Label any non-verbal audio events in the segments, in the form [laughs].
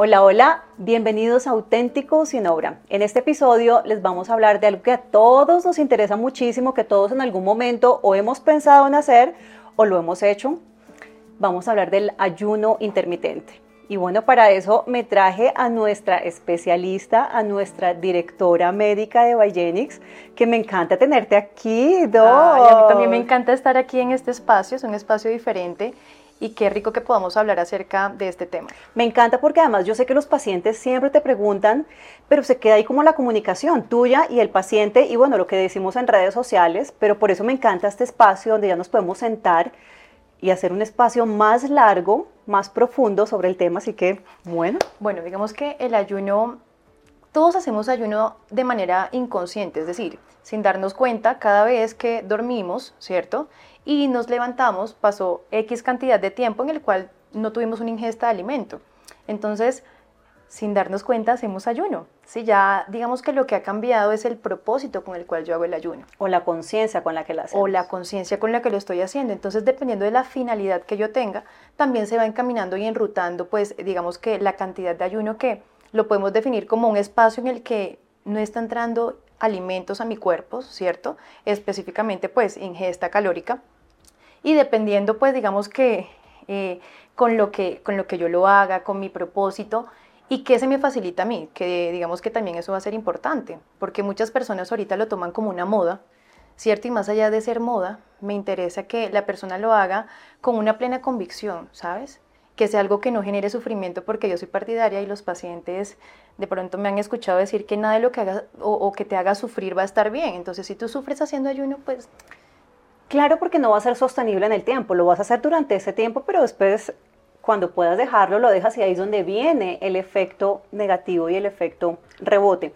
Hola, hola, bienvenidos a Auténticos sin Obra. En este episodio les vamos a hablar de algo que a todos nos interesa muchísimo, que todos en algún momento o hemos pensado en hacer o lo hemos hecho. Vamos a hablar del ayuno intermitente. Y bueno, para eso me traje a nuestra especialista, a nuestra directora médica de Bigenix, que me encanta tenerte aquí, Do. a mí también me encanta estar aquí en este espacio, es un espacio diferente y qué rico que podamos hablar acerca de este tema. Me encanta porque además yo sé que los pacientes siempre te preguntan, pero se queda ahí como la comunicación tuya y el paciente y bueno, lo que decimos en redes sociales, pero por eso me encanta este espacio donde ya nos podemos sentar y hacer un espacio más largo, más profundo sobre el tema, así que bueno. Bueno, digamos que el ayuno, todos hacemos ayuno de manera inconsciente, es decir, sin darnos cuenta cada vez que dormimos, ¿cierto? Y nos levantamos, pasó X cantidad de tiempo en el cual no tuvimos una ingesta de alimento. Entonces, sin darnos cuenta, hacemos ayuno. Si ya digamos que lo que ha cambiado es el propósito con el cual yo hago el ayuno. O la conciencia con la que lo hacemos. O la conciencia con la que lo estoy haciendo. Entonces, dependiendo de la finalidad que yo tenga, también se va encaminando y enrutando, pues, digamos que la cantidad de ayuno que lo podemos definir como un espacio en el que no está entrando alimentos a mi cuerpo, ¿cierto? Específicamente, pues, ingesta calórica y dependiendo, pues digamos que, eh, con, lo que con lo que yo lo haga, con mi propósito, y qué se me facilita a mí, que digamos que también eso va a ser importante, porque muchas personas ahorita lo toman como una moda, ¿cierto? Y más allá de ser moda, me interesa que la persona lo haga con una plena convicción, ¿sabes? Que sea algo que no genere sufrimiento, porque yo soy partidaria y los pacientes de pronto me han escuchado decir que nada de lo que haga o, o que te haga sufrir va a estar bien. Entonces, si tú sufres haciendo ayuno, pues Claro, porque no va a ser sostenible en el tiempo, lo vas a hacer durante ese tiempo, pero después cuando puedas dejarlo, lo dejas y ahí es donde viene el efecto negativo y el efecto rebote.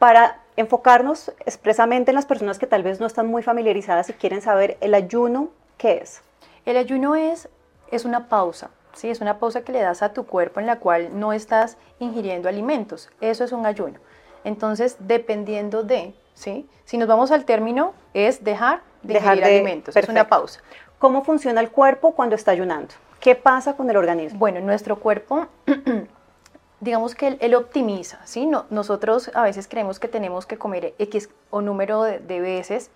Para enfocarnos expresamente en las personas que tal vez no están muy familiarizadas y quieren saber el ayuno, ¿qué es? El ayuno es, es una pausa, ¿sí? es una pausa que le das a tu cuerpo en la cual no estás ingiriendo alimentos. Eso es un ayuno. Entonces, dependiendo de, ¿sí? si nos vamos al término, es dejar dejar de alimentos. Es una pausa. ¿Cómo funciona el cuerpo cuando está ayunando? ¿Qué pasa con el organismo? Bueno, nuestro cuerpo, [clears throat] digamos que él, optimiza, ¿sí? No, nosotros a veces creemos que tenemos que comer X o número de, veces.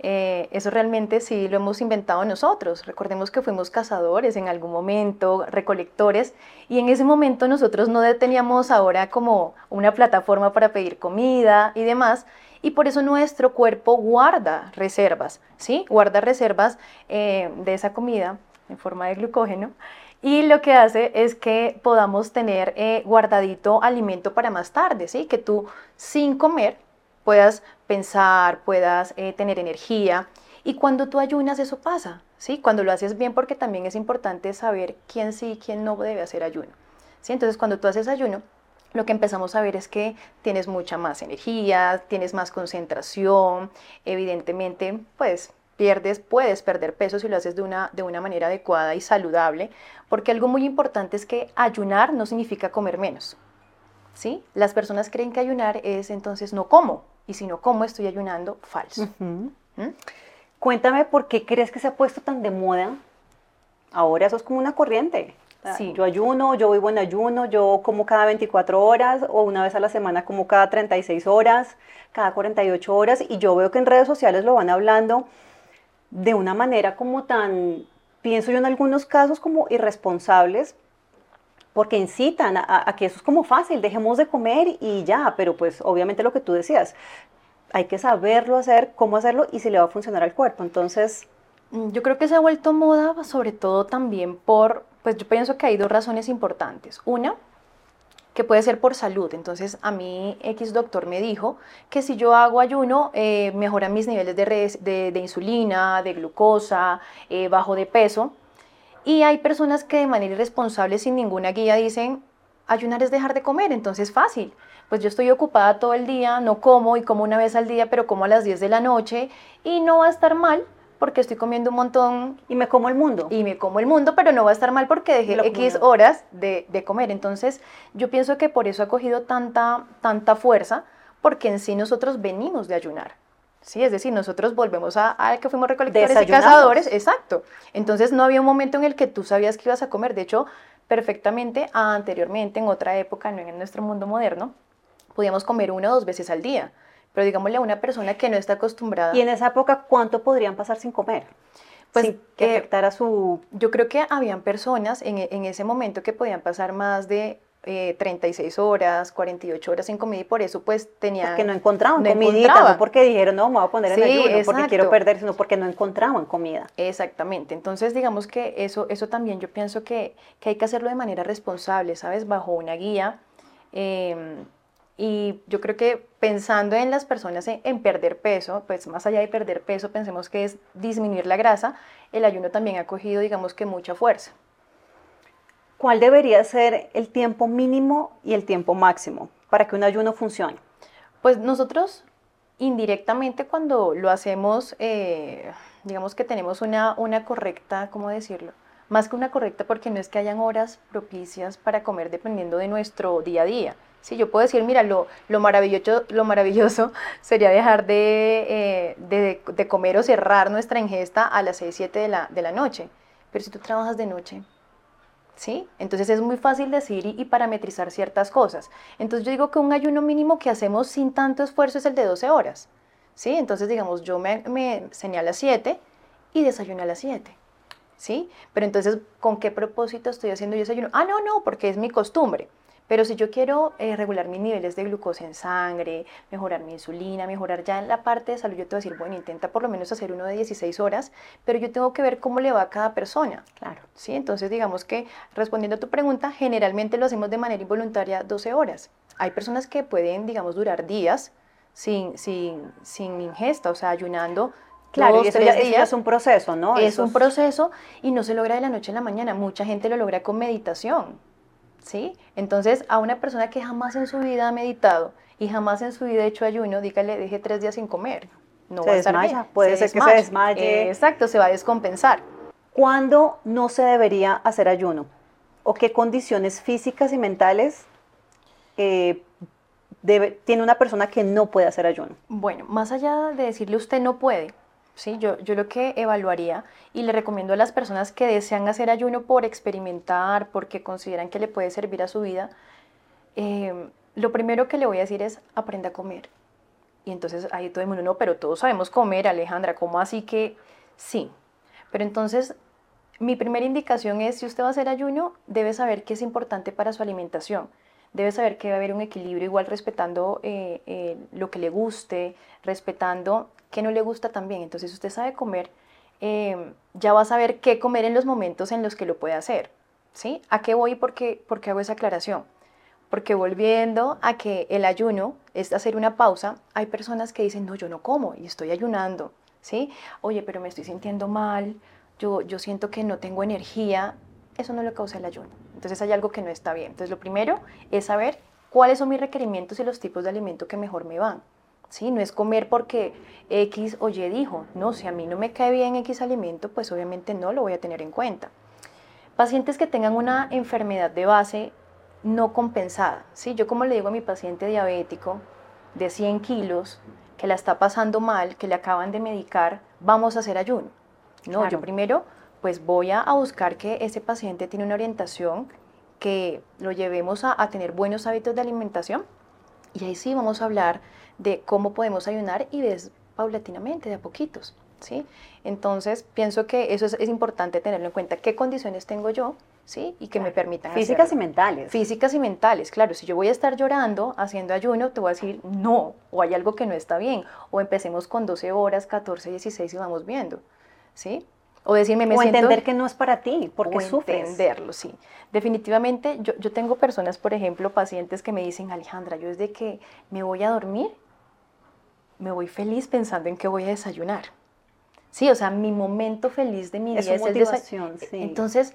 Eh, eso realmente sí lo hemos inventado nosotros. Recordemos que fuimos cazadores en algún momento, recolectores, y en ese momento nosotros no teníamos ahora como una plataforma para pedir comida y demás, y por eso nuestro cuerpo guarda reservas, ¿sí? Guarda reservas eh, de esa comida en forma de glucógeno y lo que hace es que podamos tener eh, guardadito alimento para más tarde, ¿sí? Que tú sin comer puedas pensar, puedas eh, tener energía. Y cuando tú ayunas eso pasa, ¿sí? Cuando lo haces bien porque también es importante saber quién sí y quién no debe hacer ayuno. ¿sí? Entonces cuando tú haces ayuno, lo que empezamos a ver es que tienes mucha más energía, tienes más concentración, evidentemente, pues pierdes, puedes perder peso si lo haces de una, de una manera adecuada y saludable, porque algo muy importante es que ayunar no significa comer menos. ¿sí? Las personas creen que ayunar es entonces no como, y si no como estoy ayunando, falso. ¿Mm? Cuéntame por qué crees que se ha puesto tan de moda. Ahora eso es como una corriente. Sí. Yo ayuno, yo vivo en ayuno, yo como cada 24 horas o una vez a la semana como cada 36 horas, cada 48 horas y yo veo que en redes sociales lo van hablando de una manera como tan, pienso yo en algunos casos como irresponsables, porque incitan a, que eso es como fácil, dejemos de comer y ya, pero pues obviamente lo que tú decías, hay que saberlo hacer, cómo hacerlo y si le va a funcionar al cuerpo. Entonces... Mm, yo creo que se ha vuelto moda sobre todo también por pues yo pienso que hay dos razones importantes. Una, que puede ser por salud. Entonces, a mí X doctor me dijo que si yo hago ayuno, eh, mejoran mis niveles de, insulina, de glucosa, eh, bajo de peso. Y hay personas que de manera irresponsable, sin ninguna guía, dicen, ayunar es dejar de comer, entonces fácil. Pues yo estoy ocupada todo el día, no como y como una vez al día, pero como a las 10 de la noche y no va a estar mal porque estoy comiendo un montón. Y me como el mundo. Y me como el mundo, pero no va a estar mal porque dejé X horas de, comer. Entonces, yo pienso que por eso ha cogido tanta, tanta fuerza, porque en sí nosotros venimos de ayunar. Sí, es decir, nosotros volvemos a, a que fuimos recolectores y cazadores, exacto. Entonces no había un momento en el que tú sabías que ibas a comer. De hecho, perfectamente anteriormente, en otra época, no en nuestro mundo moderno, podíamos comer una o dos veces al día. Pero digámosle a una persona que no está acostumbrada. ¿Y en esa época cuánto podrían pasar sin comer? Pues sin que eh, afectara su... Yo creo que habían personas en, en ese momento que podían pasar más de 36 eh, horas, 48 horas sin comida y por eso pues tenía... Porque no encontraban no comidita, no porque dijeron, no, me voy a poner en ayuno, porque quiero perder, sino porque no encontraban comida. Exactamente, entonces digamos que eso, eso también yo pienso que, que hay que hacerlo de manera responsable, ¿sabes? Bajo una guía. Em, y yo creo que pensando en las personas en, perder peso, pues más allá de perder peso, pensemos que es disminuir la grasa, el ayuno también ha cogido, digamos que mucha fuerza. ¿cuál debería ser el tiempo mínimo y el tiempo máximo para que un ayuno funcione? Pues nosotros indirectamente cuando lo hacemos, eh, digamos que tenemos una, una correcta, ¿cómo decirlo? Más que una correcta porque no es que hayan horas propicias para comer dependiendo de nuestro día a día. Sí, yo puedo decir, mira, lo, lo, maravilloso, lo maravilloso [laughs] sería dejar de, eh, de, de, comer o cerrar nuestra ingesta a las 6, 7 de la, de la noche. Pero si tú trabajas de noche, ¿sí? Entonces es muy fácil decir y, parametrizar ciertas cosas. Entonces yo digo que un ayuno mínimo que hacemos sin tanto esfuerzo es el de 12 horas, ¿sí? Entonces digamos, yo me, me cené a las 7 y desayuné a las 7, ¿sí? Pero entonces, ¿con qué propósito estoy haciendo yo desayuno? Ah, no, no, porque es mi costumbre. Pero si yo quiero eh, regular mis niveles de glucosa en sangre, mejorar mi insulina, mejorar ya en la parte de salud, yo te voy a decir, bueno, intenta por lo menos hacer uno de 16 horas, pero yo tengo que ver cómo le va a cada persona. Claro. ¿Sí? Entonces, digamos que respondiendo a tu pregunta, generalmente lo hacemos de manera involuntaria 12 horas. Hay personas que pueden, digamos, durar días sin, sin, sin ingesta, o sea, ayunando Claro, y eso, ya, es un proceso, ¿no? Es un proceso y no se logra de la noche a la mañana. Mucha gente lo logra con meditación. ¿Sí? Entonces, a una persona que jamás en su vida ha meditado y jamás en su vida ha hecho ayuno, dígale, deje tres días sin comer. No se va a estar desmaya, puede ser que se desmaye. exacto, se va a descompensar. ¿Cuándo no se debería hacer ayuno? ¿O qué condiciones físicas y mentales eh, tiene una persona que no puede hacer ayuno? Bueno, más allá de decirle usted no puede, ¿sí? Yo, yo lo que evaluaría y le recomiendo a las personas que desean hacer ayuno por experimentar, porque consideran que le puede servir a su vida, em, lo primero que le voy a decir es aprenda a comer. Y entonces ahí todo el mundo, no, pero todos sabemos comer, Alejandra, ¿cómo así que sí? Pero entonces mi primera indicación es, si usted va a hacer ayuno, debe saber que es importante para su alimentación. Debe saber que a haber un equilibrio igual respetando eh, eh, lo que le guste, respetando que no le gusta también. Entonces, usted sabe comer, em, ya va a saber qué comer en los momentos en los que lo puede hacer. ¿Sí? ¿A qué voy y por qué, hago esa aclaración? Porque volviendo a que el ayuno es hacer una pausa, hay personas que dicen, no, yo no como y estoy ayunando. ¿Sí? Oye, pero me estoy sintiendo mal, yo, yo siento que no tengo energía. Eso no lo causa el ayuno. Entonces hay algo que no está bien. Entonces lo primero es saber cuáles son mis requerimientos y los tipos de alimento que mejor me van. ¿sí? No es comer porque X o Y dijo, no, si a mí no me cae bien X alimento, pues obviamente no lo voy a tener en cuenta. Pacientes que tengan una enfermedad de base no compensada, ¿sí? Yo como le digo a mi paciente diabético de 100 kilos, que la está pasando mal, que le acaban de medicar, vamos a hacer ayuno. No, yo primero pues voy a, buscar que ese paciente tiene una orientación que lo llevemos a, a tener buenos hábitos de alimentación y ahí sí vamos a hablar de cómo podemos ayunar y ves paulatinamente, de a poquitos. ¿sí? Entonces, pienso que eso es, importante tenerlo en cuenta. ¿Qué condiciones tengo yo? ¿sí? Y que me permitan Físicas y mentales. Físicas y mentales, claro. Si yo voy a estar llorando haciendo ayuno, te voy a decir no, o hay algo que no está bien. O empecemos con 12 horas, 14, 16 y vamos viendo. ¿sí? O decirme, me o entender que no es para ti, porque o sufres. entenderlo, sí. Definitivamente, yo, yo tengo personas, por ejemplo, pacientes que me dicen, Alejandra, yo desde que me voy a dormir, me voy feliz pensando en qué voy a desayunar. Sí, o sea, mi momento feliz de mi día es, el desayuno. Sí. Entonces,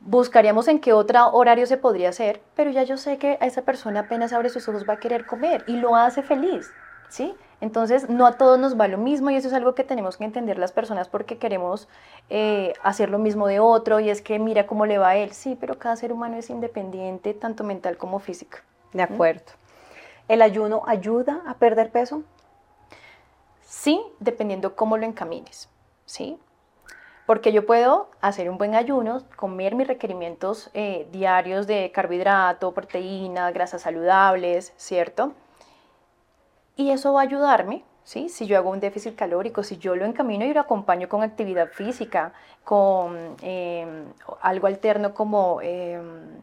buscaríamos en qué otro horario se podría hacer, pero ya yo sé que a esa persona apenas abre sus ojos va a querer comer y lo hace feliz, ¿sí? Entonces, no a todos nos va lo mismo y eso es algo que tenemos que entender las personas porque queremos eh, hacer lo mismo de otro y es que mira cómo le va a él. Sí, pero cada ser humano es independiente, tanto mental como físico. De acuerdo. ¿El ayuno ayuda a perder peso? Sí, dependiendo cómo lo encamines, ¿sí? Porque yo puedo hacer un buen ayuno, comer mis requerimientos eh, diarios de carbohidrato, proteína, grasas saludables, ¿cierto? Y eso va a ayudarme, ¿sí? Si yo hago un déficit calórico, si yo lo encamino y lo acompaño con actividad física, con em, algo alterno como... Em,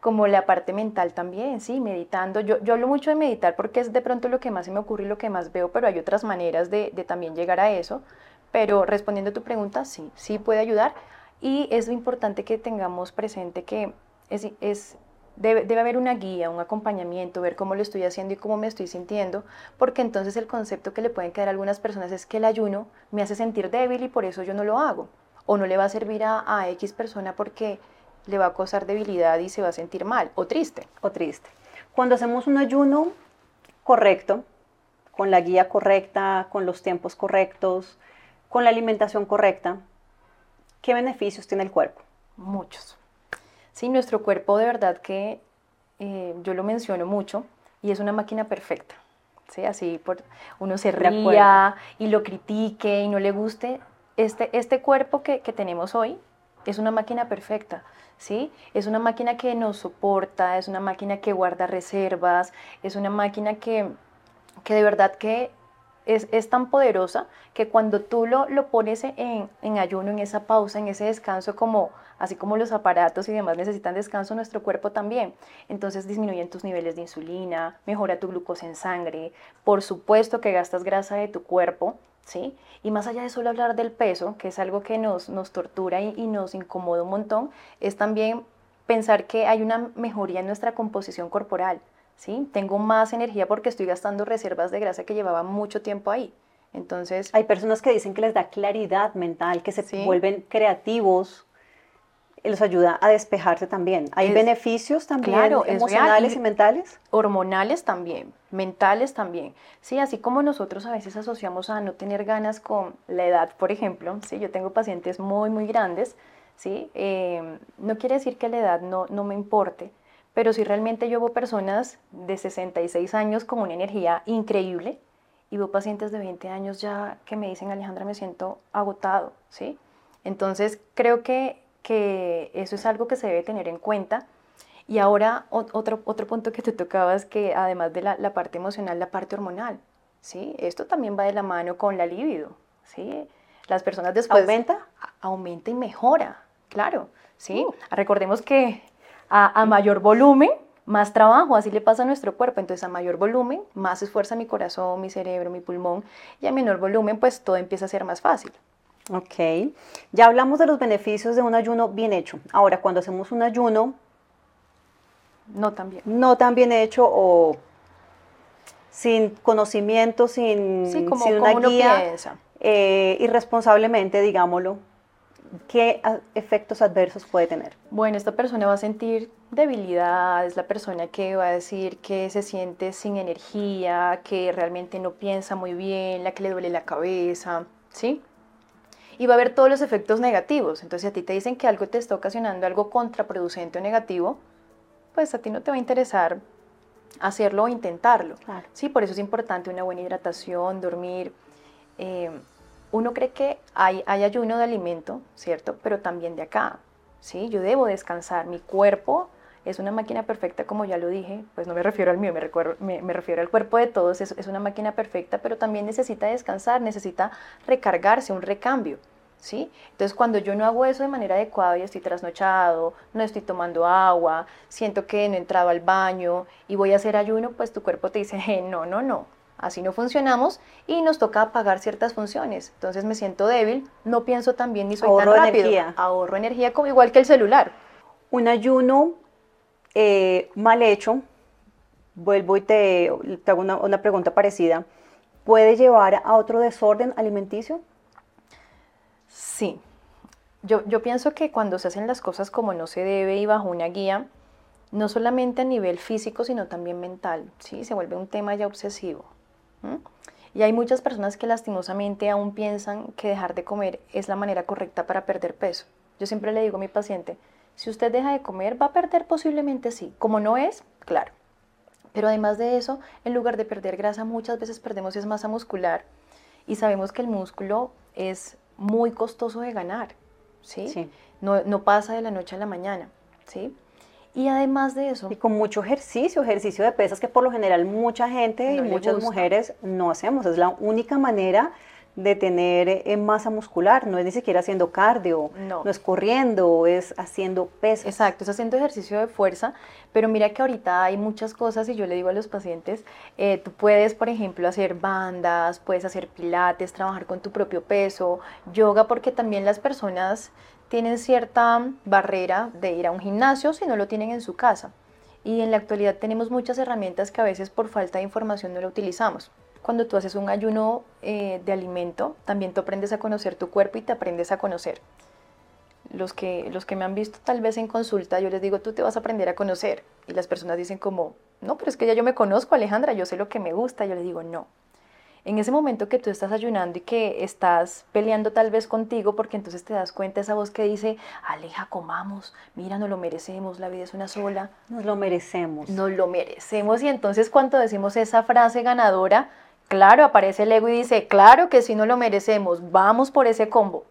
como la parte mental también, sí, meditando. Yo, yo hablo mucho de meditar porque es de pronto lo que más se me ocurre y lo que más veo, pero hay otras maneras de, también llegar a eso. Pero respondiendo a tu pregunta, sí, sí puede ayudar y es importante que tengamos presente que es, es debe, debe, haber una guía, un acompañamiento, ver cómo lo estoy haciendo y cómo me estoy sintiendo, porque entonces el concepto que le pueden quedar a algunas personas es que el ayuno me hace sentir débil y por eso yo no lo hago, o no le va a servir a, a X persona porque le va a causar debilidad y se va a sentir mal o triste. O triste. Cuando hacemos un ayuno correcto, con la guía correcta, con los tiempos correctos, con la alimentación correcta, ¿qué beneficios tiene el cuerpo? Muchos. Sí, nuestro cuerpo de verdad que eh, yo lo menciono mucho y es una máquina perfecta. ¿sí? Así por, uno se ría y lo critique y no le guste. Este, este cuerpo que, que tenemos hoy es una máquina perfecta. ¿Sí? Es una máquina que nos soporta, es una máquina que guarda reservas, es una máquina que, que de verdad que es, tan poderosa que cuando tú lo, lo pones en, en, ayuno, en esa pausa, en ese descanso, como, así como los aparatos y demás necesitan descanso, nuestro cuerpo también. Entonces disminuyen tus niveles de insulina, mejora tu glucosa en sangre, por supuesto que gastas grasa de tu cuerpo, ¿sí? Y más allá de solo hablar del peso, que es algo que nos, nos tortura y, y nos incomoda un montón, es también pensar que hay una mejoría en nuestra composición corporal. ¿sí? Tengo más energía porque estoy gastando reservas de grasa que llevaba mucho tiempo ahí. Entonces, hay personas que dicen que les da claridad mental, que se vuelven creativos, les ayuda a despejarse también. ¿Hay beneficios también emocionales y, mentales? Hormonales también, mentales también. Sí, así como nosotros a veces asociamos a no tener ganas con la edad, por ejemplo, ¿sí? yo tengo pacientes muy, muy grandes, ¿sí? Eh, no quiere decir que la edad no, no me importe, pero si realmente yo veo personas de 66 años con una energía increíble y veo pacientes de 20 años ya que me dicen, Alejandra, me siento agotado, ¿sí? Entonces creo que, que eso es algo que se debe tener en cuenta. Y ahora otro, otro punto que te tocabas, que además de la, la, parte emocional, la parte hormonal, ¿sí? Esto también va de la mano con la libido, ¿sí? Las personas después... ¿Aumenta? Aumenta y mejora, claro, ¿sí? Uh. Recordemos que a, mayor volumen, más trabajo, así le pasa a nuestro cuerpo. Entonces, a mayor volumen, más esfuerza mi corazón, mi cerebro, mi pulmón, y a menor volumen, pues todo empieza a ser más fácil. Ok, ya hablamos de los beneficios de un ayuno bien hecho. Ahora, cuando hacemos un ayuno... No tan bien. No tan bien hecho o sin conocimiento, sin, sí, como, sin una guía, eh, irresponsablemente, digámoslo, ¿qué efectos adversos puede tener? Bueno, esta persona va a sentir debilidad, es la persona que va a decir que se siente sin energía, que realmente no piensa muy bien, la que le duele la cabeza, ¿sí? Y va a haber todos los efectos negativos. Entonces, si a ti te dicen que algo te está ocasionando algo contraproducente o negativo, pues a ti no te va a interesar hacerlo o intentarlo. Sí, por eso es importante una buena hidratación, dormir. Eh, uno cree que hay, hay ayuno de alimento, ¿cierto? Pero también de acá, ¿sí? Yo debo descansar, mi cuerpo es una máquina perfecta, como ya lo dije, pues no me refiero al mío, me, me, refiero al cuerpo de todos, es, es, una máquina perfecta, pero también necesita descansar, necesita recargarse, un recambio, ¿sí? Entonces cuando yo no hago eso de manera adecuada y estoy trasnochado, no estoy tomando agua, siento que no he entrado al baño y voy a hacer ayuno, pues tu cuerpo te dice, no, no, no, Así no funcionamos y nos toca apagar ciertas funciones. Entonces me siento débil, no pienso tan bien ni soy Ahorro tan rápido. Energía. Ahorro energía como igual que el celular. Un ayuno eh, mal hecho, vuelvo y te, hago una, pregunta parecida, ¿puede llevar a otro desorden alimenticio? Sí. Yo, yo pienso que cuando se hacen las cosas como no se debe y bajo una guía, no solamente a nivel físico, sino también mental, ¿sí? Se vuelve un tema ya obsesivo. Y hay muchas personas que lastimosamente aún piensan que dejar de comer es la manera correcta para perder peso. Yo siempre le digo a mi paciente, si usted deja de comer, va a perder posiblemente sí. Como no es, claro. Pero además de eso, en lugar de perder grasa, muchas veces perdemos es masa muscular. Y sabemos que el músculo es muy costoso de ganar, ¿sí? No, no, pasa de la noche a la mañana, ¿sí? Y además de eso... Y con mucho ejercicio, ejercicio de pesas que por lo general mucha gente y muchas mujeres no hacemos. Es la única manera de tener eh, masa muscular, no es ni siquiera haciendo cardio, no. es corriendo, es haciendo pesas. Exacto, es haciendo ejercicio de fuerza, pero mira que ahorita hay muchas cosas y yo le digo a los pacientes, eh, tú puedes, por ejemplo, hacer bandas, puedes hacer pilates, trabajar con tu propio peso, yoga, porque también las personas tienen cierta barrera de ir a un gimnasio si no lo tienen en su casa. Y en la actualidad tenemos muchas herramientas que a veces por falta de información no lo utilizamos cuando tú haces un ayuno eh, de alimento, también tú aprendes a conocer tu cuerpo y te aprendes a conocer. Los que, los que me han visto tal vez en consulta, yo les digo, tú te vas a aprender a conocer. Y las personas dicen como, no, pero es que ya yo me conozco, Alejandra, yo sé lo que me gusta. Yo les digo, no. En ese momento que tú estás ayunando y que estás peleando tal vez contigo, porque entonces te das cuenta esa voz que dice, Aleja, comamos, mira, no lo merecemos, la vida es una sola. Nos lo merecemos. Nos lo merecemos. Y entonces cuando decimos esa frase ganadora, Claro, aparece el ego y dice, claro que si no lo merecemos, vamos por ese combo.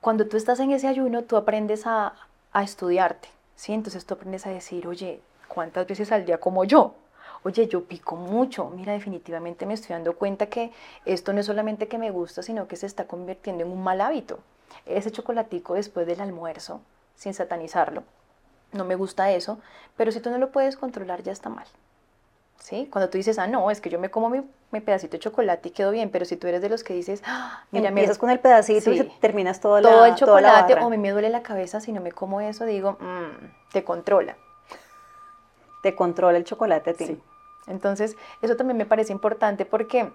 Cuando tú estás en ese ayuno, tú aprendes a, estudiarte, ¿sí? Entonces tú aprendes a decir, oye, ¿cuántas veces al día como yo? Oye, yo pico mucho. Mira, definitivamente me estoy dando cuenta que esto no es solamente que me gusta, sino que se está convirtiendo en un mal hábito. Ese chocolatico después del almuerzo, sin satanizarlo, no me gusta eso, pero si tú no lo puedes controlar, ya está mal. ¿Sí? Cuando tú dices, ah, no, es que yo me como mi, pedacito de chocolate y quedo bien, pero si tú eres de los que dices, ah, mira, empiezas con el pedacito y terminas todo, todo el chocolate o me duele la cabeza si no me como eso, digo, mmm, te controla. Te controla el chocolate a ti. Sí. Entonces, eso también me parece importante porque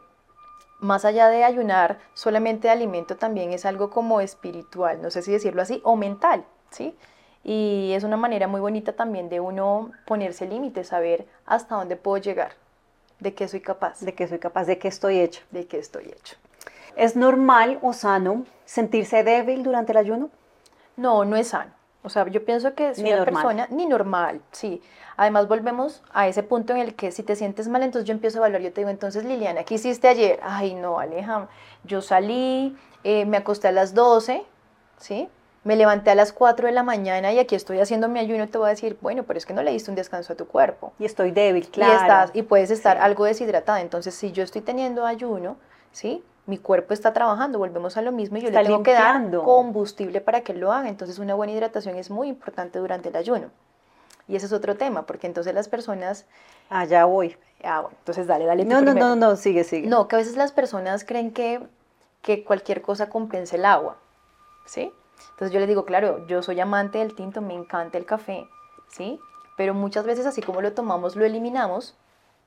más allá de ayunar, solamente de alimento también es algo como espiritual, no sé si decirlo así, o mental, ¿sí? Y es una manera muy bonita también de uno ponerse límites, saber hasta dónde puedo llegar, de qué soy capaz. De qué soy capaz, de qué estoy hecho. De qué estoy hecho. ¿Es normal o sano sentirse débil durante el ayuno? No, no es sano. O sea, yo pienso que si una persona, ni normal, sí. Además, volvemos a ese punto en el que si te sientes mal, entonces yo empiezo a evaluar. Yo te digo, entonces Liliana, ¿qué hiciste ayer? Ay, no, Aleja, yo salí, eh, me acosté a las 12, ¿sí? Me levanté a las 4 de la mañana y aquí estoy haciendo mi ayuno, te voy a decir, bueno, pero es que no le diste un descanso a tu cuerpo. Y estoy débil, claro. Y, estás, y puedes estar algo deshidratada. Entonces, si yo estoy teniendo ayuno, ¿sí? Mi cuerpo está trabajando, volvemos a lo mismo y yo le tengo que dar combustible para que lo haga. Entonces, una buena hidratación es muy importante durante el ayuno. Y ese es otro tema, porque entonces las personas... Ah, voy. Ah, bueno, entonces dale, dale. No, no, no, no, sigue, sigue. No, que a veces las personas creen que, que cualquier cosa compensa el agua, ¿sí? Entonces yo les digo, claro, yo soy amante del tinto, me encanta el café, ¿sí? Pero muchas veces así como lo tomamos, lo eliminamos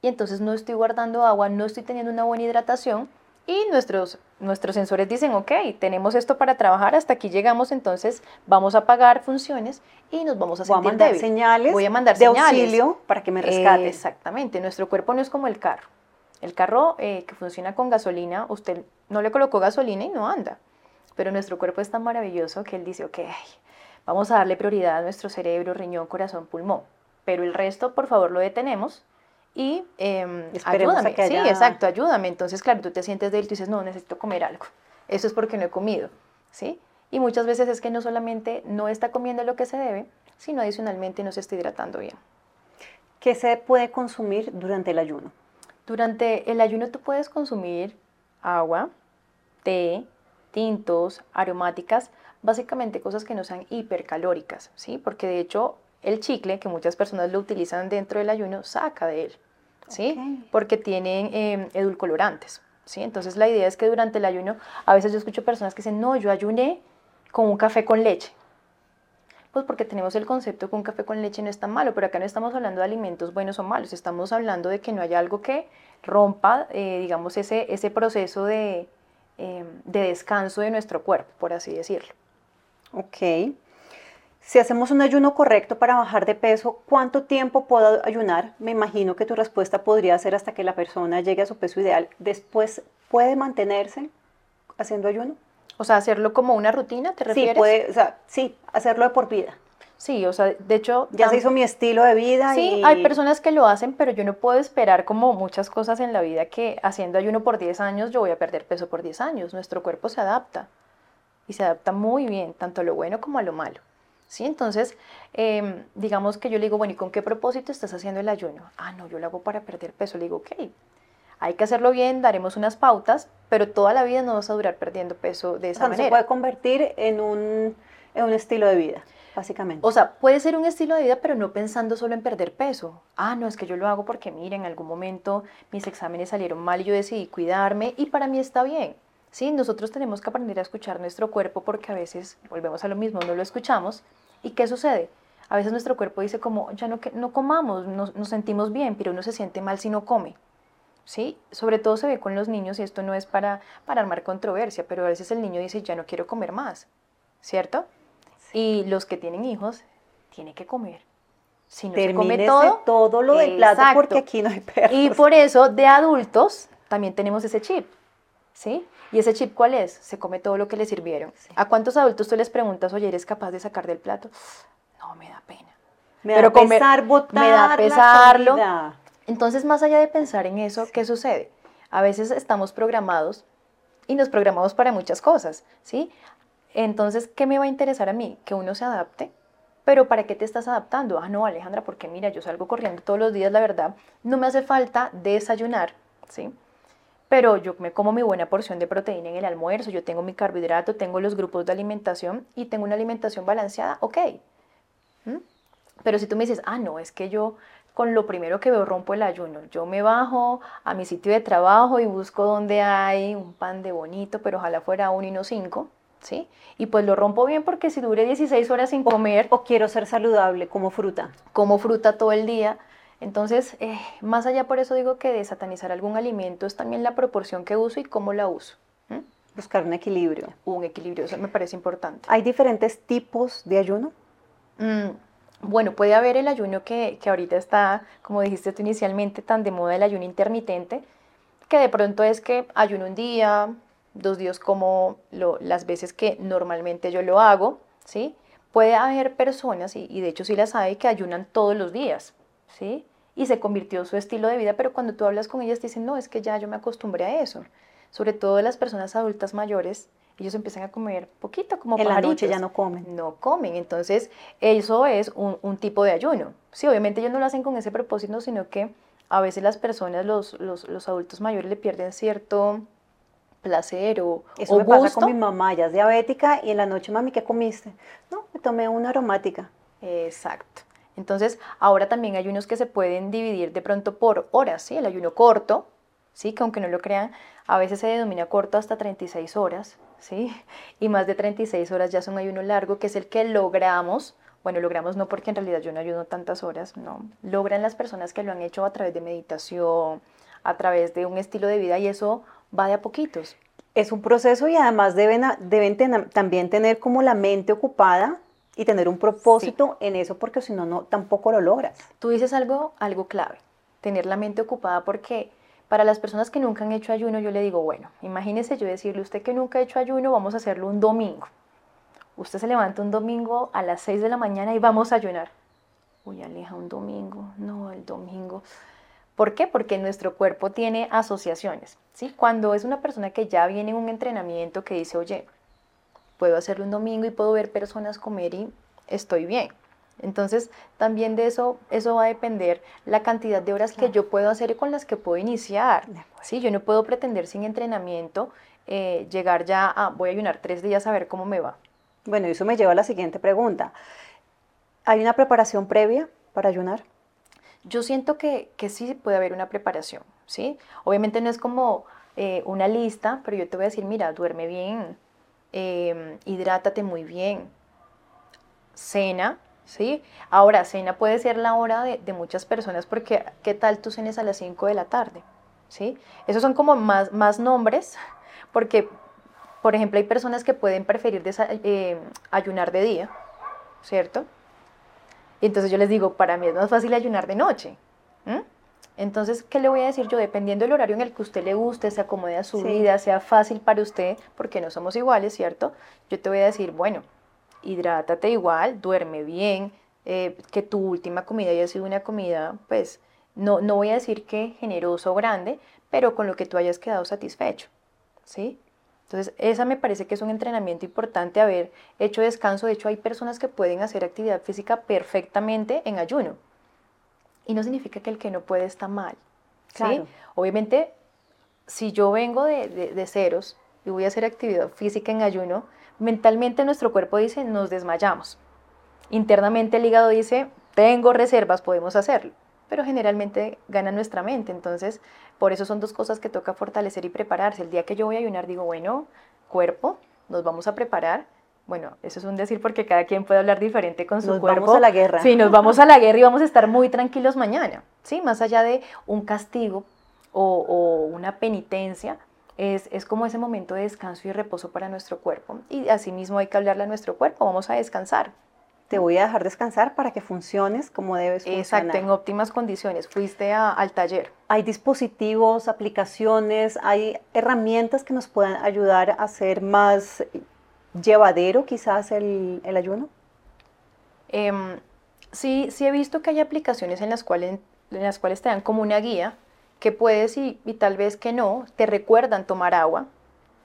y entonces no estoy guardando agua, no estoy teniendo una buena hidratación y nuestros, nuestros sensores dicen, ok, tenemos esto para trabajar, hasta aquí llegamos, entonces vamos a apagar funciones y nos vamos a sentir Voy a mandar señales Voy a mandar de señales. auxilio para que me rescate. exactamente, nuestro cuerpo no es como el carro. El carro eh, que funciona con gasolina, usted no le colocó gasolina y no anda. Pero nuestro cuerpo es tan maravilloso que él dice, ok, vamos a darle prioridad a nuestro cerebro, riñón, corazón, pulmón. Pero el resto, por favor, lo detenemos y eh, ayúdame. Sí, exacto, ayúdame. Entonces, claro, tú te sientes él y dices, no, necesito comer algo. Eso es porque no he comido, ¿sí? Y muchas veces es que no solamente no está comiendo lo que se debe, sino adicionalmente no se está hidratando bien. ¿Qué se puede consumir durante el ayuno? Durante el ayuno tú puedes consumir agua, té, tintos, aromáticas, básicamente cosas que no sean hipercalóricas, ¿sí? Porque de hecho el chicle, que muchas personas lo utilizan dentro del ayuno, saca de él, ¿sí? Porque tienen eh, edulcorantes, ¿sí? Entonces la idea es que durante el ayuno, a veces yo escucho personas que dicen, no, yo ayuné con un café con leche. Pues porque tenemos el concepto que un café con leche no es tan malo, pero acá no estamos hablando de alimentos buenos o malos, estamos hablando de que no haya algo que rompa, eh, digamos, ese, ese proceso de, Em, de descanso de nuestro cuerpo, por así decirlo. Ok. Si hacemos un ayuno correcto para bajar de peso, ¿cuánto tiempo puedo ayunar? Me imagino que tu respuesta podría ser hasta que la persona llegue a su peso ideal. Después, ¿puede mantenerse haciendo ayuno? O sea, hacerlo como una rutina, ¿te refieres? Sí, puede, o sea, sí, hacerlo de por vida. Sí, o sea, de hecho... Ya se hizo mi estilo de vida. Sí, hay personas que lo hacen, pero yo no puedo esperar como muchas cosas en la vida que haciendo ayuno por 10 años yo voy a perder peso por 10 años. Nuestro cuerpo se adapta y se adapta muy bien, tanto a lo bueno como a lo malo. ¿Sí? Entonces, em, digamos que yo le digo, bueno, ¿y con qué propósito estás haciendo el ayuno? Ah, no, yo lo hago para perder peso. Le digo, ok, hay que hacerlo bien, daremos unas pautas, pero toda la vida no vas a durar perdiendo peso de esa manera. se puede convertir en un, en un estilo de vida básicamente. O sea, puede ser un estilo de vida, pero no pensando solo en perder peso. Ah, no, es que yo lo hago porque, mire, en algún momento mis exámenes salieron mal y yo decidí cuidarme y para mí está bien. Sí, nosotros tenemos que aprender a escuchar nuestro cuerpo porque a veces, volvemos a lo mismo, no lo escuchamos. ¿Y qué sucede? A veces nuestro cuerpo dice como, ya no, no comamos, nos, nos sentimos bien, pero uno se siente mal si no come. ¿sí? Sobre todo se ve con los niños y esto no es para, para armar controversia, pero a veces el niño dice, ya no quiero comer más, ¿cierto? Y los que tienen hijos, tienen que comer. Si no se come todo, todo lo del plato porque aquí no hay perros. Y por eso de adultos también tenemos ese chip, ¿sí? ¿Y ese chip cuál es? Se come todo lo que le sirvieron. ¿A cuántos adultos tú les preguntas, oye, ¿eres capaz de sacar del plato? No, me da pena. Me da pesar botar Me da pesarlo. Entonces, más allá de pensar en eso, ¿qué sucede? A veces estamos programados y nos programamos para muchas cosas, ¿sí? Entonces, ¿qué me va a interesar a mí? Que uno se adapte. Pero ¿para qué te estás adaptando? Ah, no, Alejandra, porque mira, yo salgo corriendo todos los días, la verdad, no me hace falta desayunar, ¿sí? Pero yo me como mi buena porción de proteína en el almuerzo, yo tengo mi carbohidrato, tengo los grupos de alimentación y tengo una alimentación balanceada, ok. ¿Mm? Pero si tú me dices, ah, no, es que yo con lo primero que veo rompo el ayuno. Yo me bajo a mi sitio de trabajo y busco donde hay un pan de bonito, pero ojalá fuera uno y no cinco, ¿sí? Y pues lo rompo bien porque si dure 16 horas sin comer... O quiero ser saludable, como fruta. Como fruta todo el día. Entonces, eh, más allá por eso digo que de satanizar algún alimento es también la proporción que uso y cómo la uso. Buscar un equilibrio. Un equilibrio, eso me parece importante. ¿Hay diferentes tipos de ayuno? Mm, bueno, puede haber el ayuno que, que ahorita está, como dijiste tú inicialmente, tan de moda el ayuno intermitente, que de pronto es que ayuno un día, dos días como las veces que normalmente yo lo hago, ¿sí? Puede haber personas, y, de hecho sí las hay, que ayunan todos los días, ¿sí? Y se convirtió su estilo de vida, pero cuando tú hablas con ellas te dicen, no, es que ya yo me acostumbré a eso. Sobre todo las personas adultas mayores, ellos empiezan a comer poquito, como En la noche ya no comen. No comen, entonces eso es un, tipo de ayuno. Sí, obviamente ellos no lo hacen con ese propósito, sino que a veces las personas, los, los, adultos mayores le pierden cierto placer o, Eso me pasa con mi mamá, ella es diabética y en la noche, mami, ¿qué comiste? No, me tomé una aromática. Exacto. Entonces, ahora también hay unos que se pueden dividir de pronto por horas, ¿sí? El ayuno corto, ¿sí? Que aunque no lo crean, a veces se denomina corto hasta 36 horas, ¿sí? Y más de 36 horas ya son ayuno largo, que es el que logramos, bueno, logramos no porque en realidad yo no ayuno tantas horas, no, logran las personas que lo han hecho a través de meditación, a través de un estilo de vida y eso va de a poquitos. Es un proceso y además deben, deben también tener como la mente ocupada y tener un propósito en eso porque si no, no, tampoco lo logras. Tú dices algo, algo clave, tener la mente ocupada porque para las personas que nunca han hecho ayuno, yo le digo, bueno, imagínese yo decirle, usted que nunca ha hecho ayuno, vamos a hacerlo un domingo. Usted se levanta un domingo a las 6 de la mañana y vamos a ayunar. Uy, Aleja, un domingo. No, el domingo. ¿Por qué? Porque nuestro cuerpo tiene asociaciones. ¿sí? Cuando es una persona que ya viene en un entrenamiento que dice, oye, puedo hacerlo un domingo y puedo ver personas comer y estoy bien. Entonces, también de eso, eso va a depender la cantidad de horas que yo puedo hacer y con las que puedo iniciar. Sí, yo no puedo pretender sin entrenamiento eh, llegar ya a, voy a ayunar tres días a ver cómo me va. Bueno, eso me lleva a la siguiente pregunta. ¿Hay una preparación previa para ayunar? Yo siento que, que sí puede haber una preparación, ¿sí? Obviamente no es como eh, una lista, pero yo te voy a decir, mira, duerme bien, eh, hidrátate muy bien, cena, ¿sí? Ahora, cena puede ser la hora de, muchas personas porque ¿qué tal tú cenes a las 5 de la tarde? ¿Sí? Esos son como más, más nombres porque, por ejemplo, hay personas que pueden preferir eh, ayunar de día, ¿cierto? Y entonces yo les digo, para mí es más fácil ayunar de noche. Entonces, ¿qué le voy a decir yo? Dependiendo del horario en el que usted le guste, se acomode a su vida, sea fácil para usted, porque no somos iguales, ¿cierto? Yo te voy a decir, bueno, hidrátate igual, duerme bien, eh, que tu última comida haya sido una comida, pues, no, no voy a decir que generoso o grande, pero con lo que tú hayas quedado satisfecho, ¿sí? Entonces, esa me parece que es un entrenamiento importante haber hecho descanso. De hecho, hay personas que pueden hacer actividad física perfectamente en ayuno. Y no significa que el que no puede está mal. ¿sí? Obviamente, si yo vengo de, de, ceros y voy a hacer actividad física en ayuno, mentalmente nuestro cuerpo dice, nos desmayamos. Internamente el hígado dice, tengo reservas, podemos hacerlo. Pero generalmente gana nuestra mente. Entonces, por eso son dos cosas que toca fortalecer y prepararse. El día que yo voy a ayunar, digo, bueno, cuerpo, nos vamos a preparar. Bueno, eso es un decir porque cada quien puede hablar diferente con su cuerpo. Nos vamos a la guerra. Sí, nos vamos a la guerra y vamos a estar muy tranquilos mañana. Sí, más allá de un castigo o, una penitencia, es, es, como ese momento de descanso y reposo para nuestro cuerpo. Y asimismo hay que hablarle a nuestro cuerpo, vamos a descansar te voy a dejar descansar para que funciones como debes funcionar. Exacto, en óptimas condiciones. Fuiste al taller. Hay dispositivos, aplicaciones, hay herramientas que nos puedan ayudar a hacer más llevadero quizás el, ayuno. Em, sí, sí he visto que hay aplicaciones en las cuales, en las cuales te dan como una guía que puedes y, tal vez que no, te recuerdan tomar agua,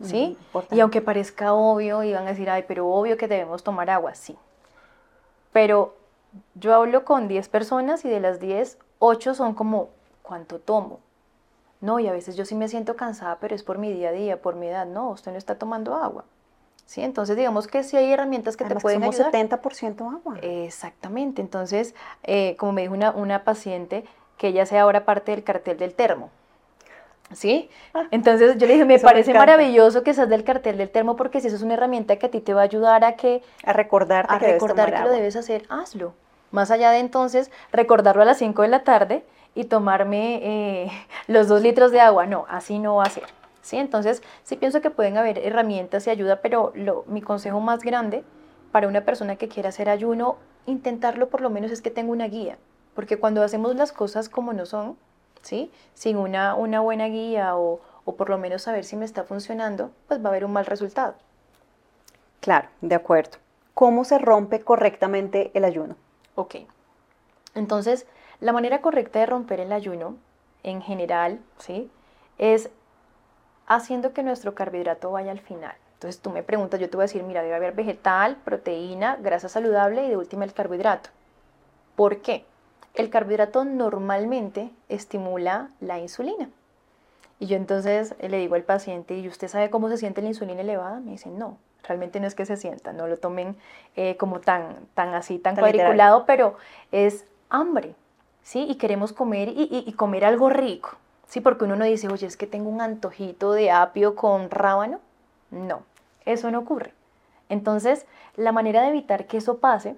¿sí? y aunque parezca obvio, y van a decir, ay, pero obvio que debemos tomar agua, sí pero yo hablo con 10 personas y de las 10, 8 son como, ¿cuánto tomo? No, y a veces yo sí me siento cansada, pero es por mi día a día, por mi edad. No, usted no está tomando agua. ¿Sí? Entonces, digamos que sí hay herramientas que te pueden somos ayudar. 70% agua. Exactamente. Entonces, eh, como me dijo una, una paciente, que ella sea ahora parte del cartel del termo. ¿Sí? Ah. Entonces yo le dije, me parece maravilloso que seas del cartel del termo porque si eso es una herramienta que a ti te va a ayudar a que... A recordarte a que recordar que lo debes hacer, hazlo. Más allá de entonces recordarlo a las 5 de la tarde y tomarme eh, [laughs] los dos litros de agua. No, así no va a ser. ¿Sí? Entonces sí pienso que pueden haber herramientas y ayuda, pero lo, mi consejo más grande para una persona que quiera hacer ayuno, intentarlo por lo menos es que tenga una guía. Porque cuando hacemos las cosas como no son, ¿sí? Sin una, una buena guía o, o por lo menos saber si me está funcionando, pues va a haber un mal resultado. Claro, de acuerdo. ¿Cómo se rompe correctamente el ayuno? Ok. Entonces, la manera correcta de romper el ayuno, en general, ¿sí? Es haciendo que nuestro carbohidrato vaya al final. Entonces tú me preguntas, yo te voy a decir, mira, debe haber vegetal, proteína, grasa saludable y de última el carbohidrato. ¿Por qué? El carbohidrato normalmente estimula la insulina. Y yo entonces le digo al paciente, ¿y usted sabe cómo se siente la insulina elevada? Me dicen, no, realmente no es que se sienta, no lo tomen eh, como tan, tan así, tan, cuadriculado, pero es hambre, ¿sí? Y queremos comer y, comer algo rico, ¿sí? Porque uno no dice, oye, es que tengo un antojito de apio con rábano. No, eso no ocurre. Entonces, la manera de evitar que eso pase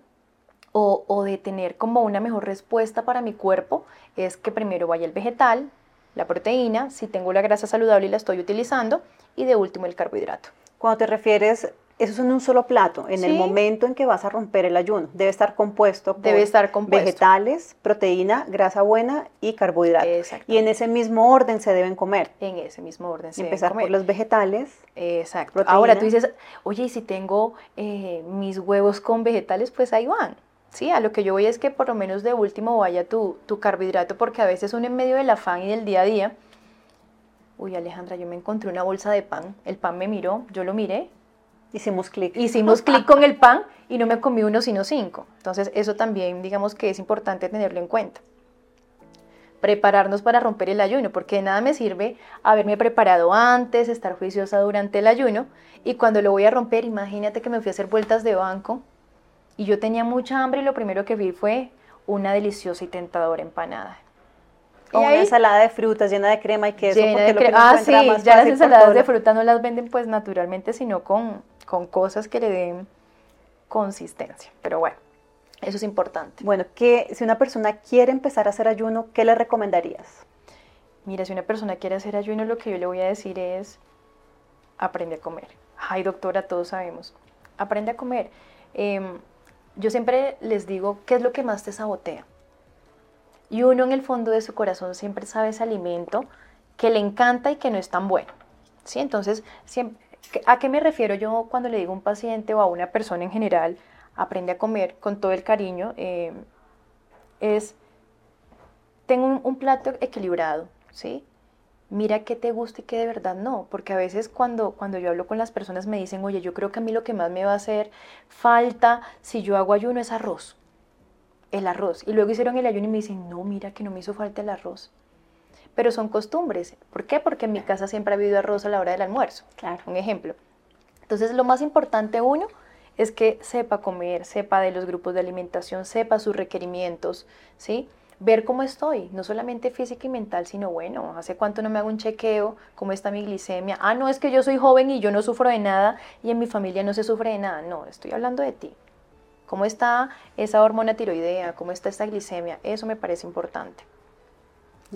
o, de tener como una mejor respuesta para mi cuerpo es que primero vaya el vegetal, la proteína, si tengo la grasa saludable y la estoy utilizando, y de último el carbohidrato. Cuando te refieres, eso es en un solo plato, en el momento en que vas a romper el ayuno, debe estar compuesto por debe estar compuesto. vegetales, proteína, grasa buena y carbohidrato. Y en ese mismo orden se deben comer. En ese mismo orden se Empezar deben por los vegetales. Exacto. Ahora tú dices, oye, y si tengo eh, mis huevos con vegetales, pues ahí van. Sí, a lo que yo voy es que por lo menos de último vaya tu, tu carbohidrato, porque a veces uno en medio del afán y del día a día, uy Alejandra, yo me encontré una bolsa de pan, el pan me miró, yo lo miré. Hicimos clic. Hicimos clic con el pan y no me comí uno sino cinco. Entonces eso también digamos que es importante tenerlo en cuenta. Prepararnos para romper el ayuno, porque de nada me sirve haberme preparado antes, estar juiciosa durante el ayuno y cuando lo voy a romper, imagínate que me fui a hacer vueltas de banco y yo tenía mucha hambre y lo primero que vi fue una deliciosa y tentadora empanada. O una ensalada de frutas llena de crema y queso. Llena de crema. Ah, sí, ya las ensaladas de fruta no las venden pues naturalmente, sino con, con cosas que le den consistencia. Pero bueno, eso es importante. Bueno, que si una persona quiere empezar a hacer ayuno, ¿qué le recomendarías? Mira, si una persona quiere hacer ayuno, lo que yo le voy a decir es, aprende a comer. Ay, doctora, todos sabemos. Aprende a comer. Em, yo siempre les digo, ¿qué es lo que más te sabotea? Y uno en el fondo de su corazón siempre sabe ese alimento que le encanta y que no es tan bueno. ¿sí? Entonces, ¿A qué me refiero yo cuando le digo a un paciente o a una persona en general, aprende a comer con todo el cariño? Eh, es, tengo un, plato equilibrado, ¿sí? Mira qué te gusta y qué de verdad no, porque a veces cuando, cuando yo hablo con las personas me dicen, oye, yo creo que a mí lo que más me va a hacer falta si yo hago ayuno es arroz, el arroz. Y luego hicieron el ayuno y me dicen, no, mira que no me hizo falta el arroz pero son costumbres. ¿Por qué? Porque en mi casa siempre ha habido arroz a la hora del almuerzo. Claro. Un ejemplo. Entonces, lo más importante, uno, es que sepa comer, sepa de los grupos de alimentación, sepa sus requerimientos, ¿sí? Ver cómo estoy, no solamente física y mental, sino bueno, hace cuánto no me hago un chequeo, cómo está mi glicemia. Ah, no, es que yo soy joven y yo no sufro de nada y en mi familia no se sufre de nada. No, estoy hablando de ti. ¿Cómo está esa hormona tiroidea? ¿Cómo está esta glicemia? Eso me parece importante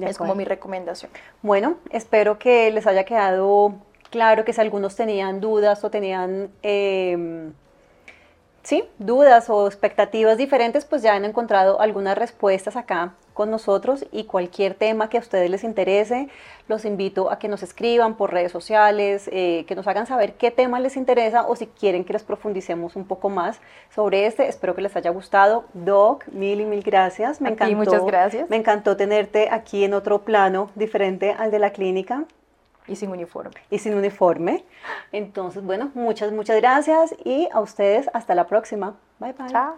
es como mi recomendación. Bueno, espero que les haya quedado claro que si algunos tenían dudas o tenían... Em, sí, dudas o expectativas diferentes, pues ya han encontrado algunas respuestas acá con nosotros y cualquier tema que a ustedes les interese, los invito a que nos escriban por redes sociales, eh, que nos hagan saber qué tema les interesa o si quieren que les profundicemos un poco más sobre este. Espero que les haya gustado. Doc, mil y mil gracias. Me encantó. muchas gracias. Me encantó tenerte aquí en otro plano diferente al de la clínica. Y sin uniforme. Y sin uniforme. Entonces, bueno, muchas, muchas gracias y a ustedes hasta la próxima. Bye, bye. Chao.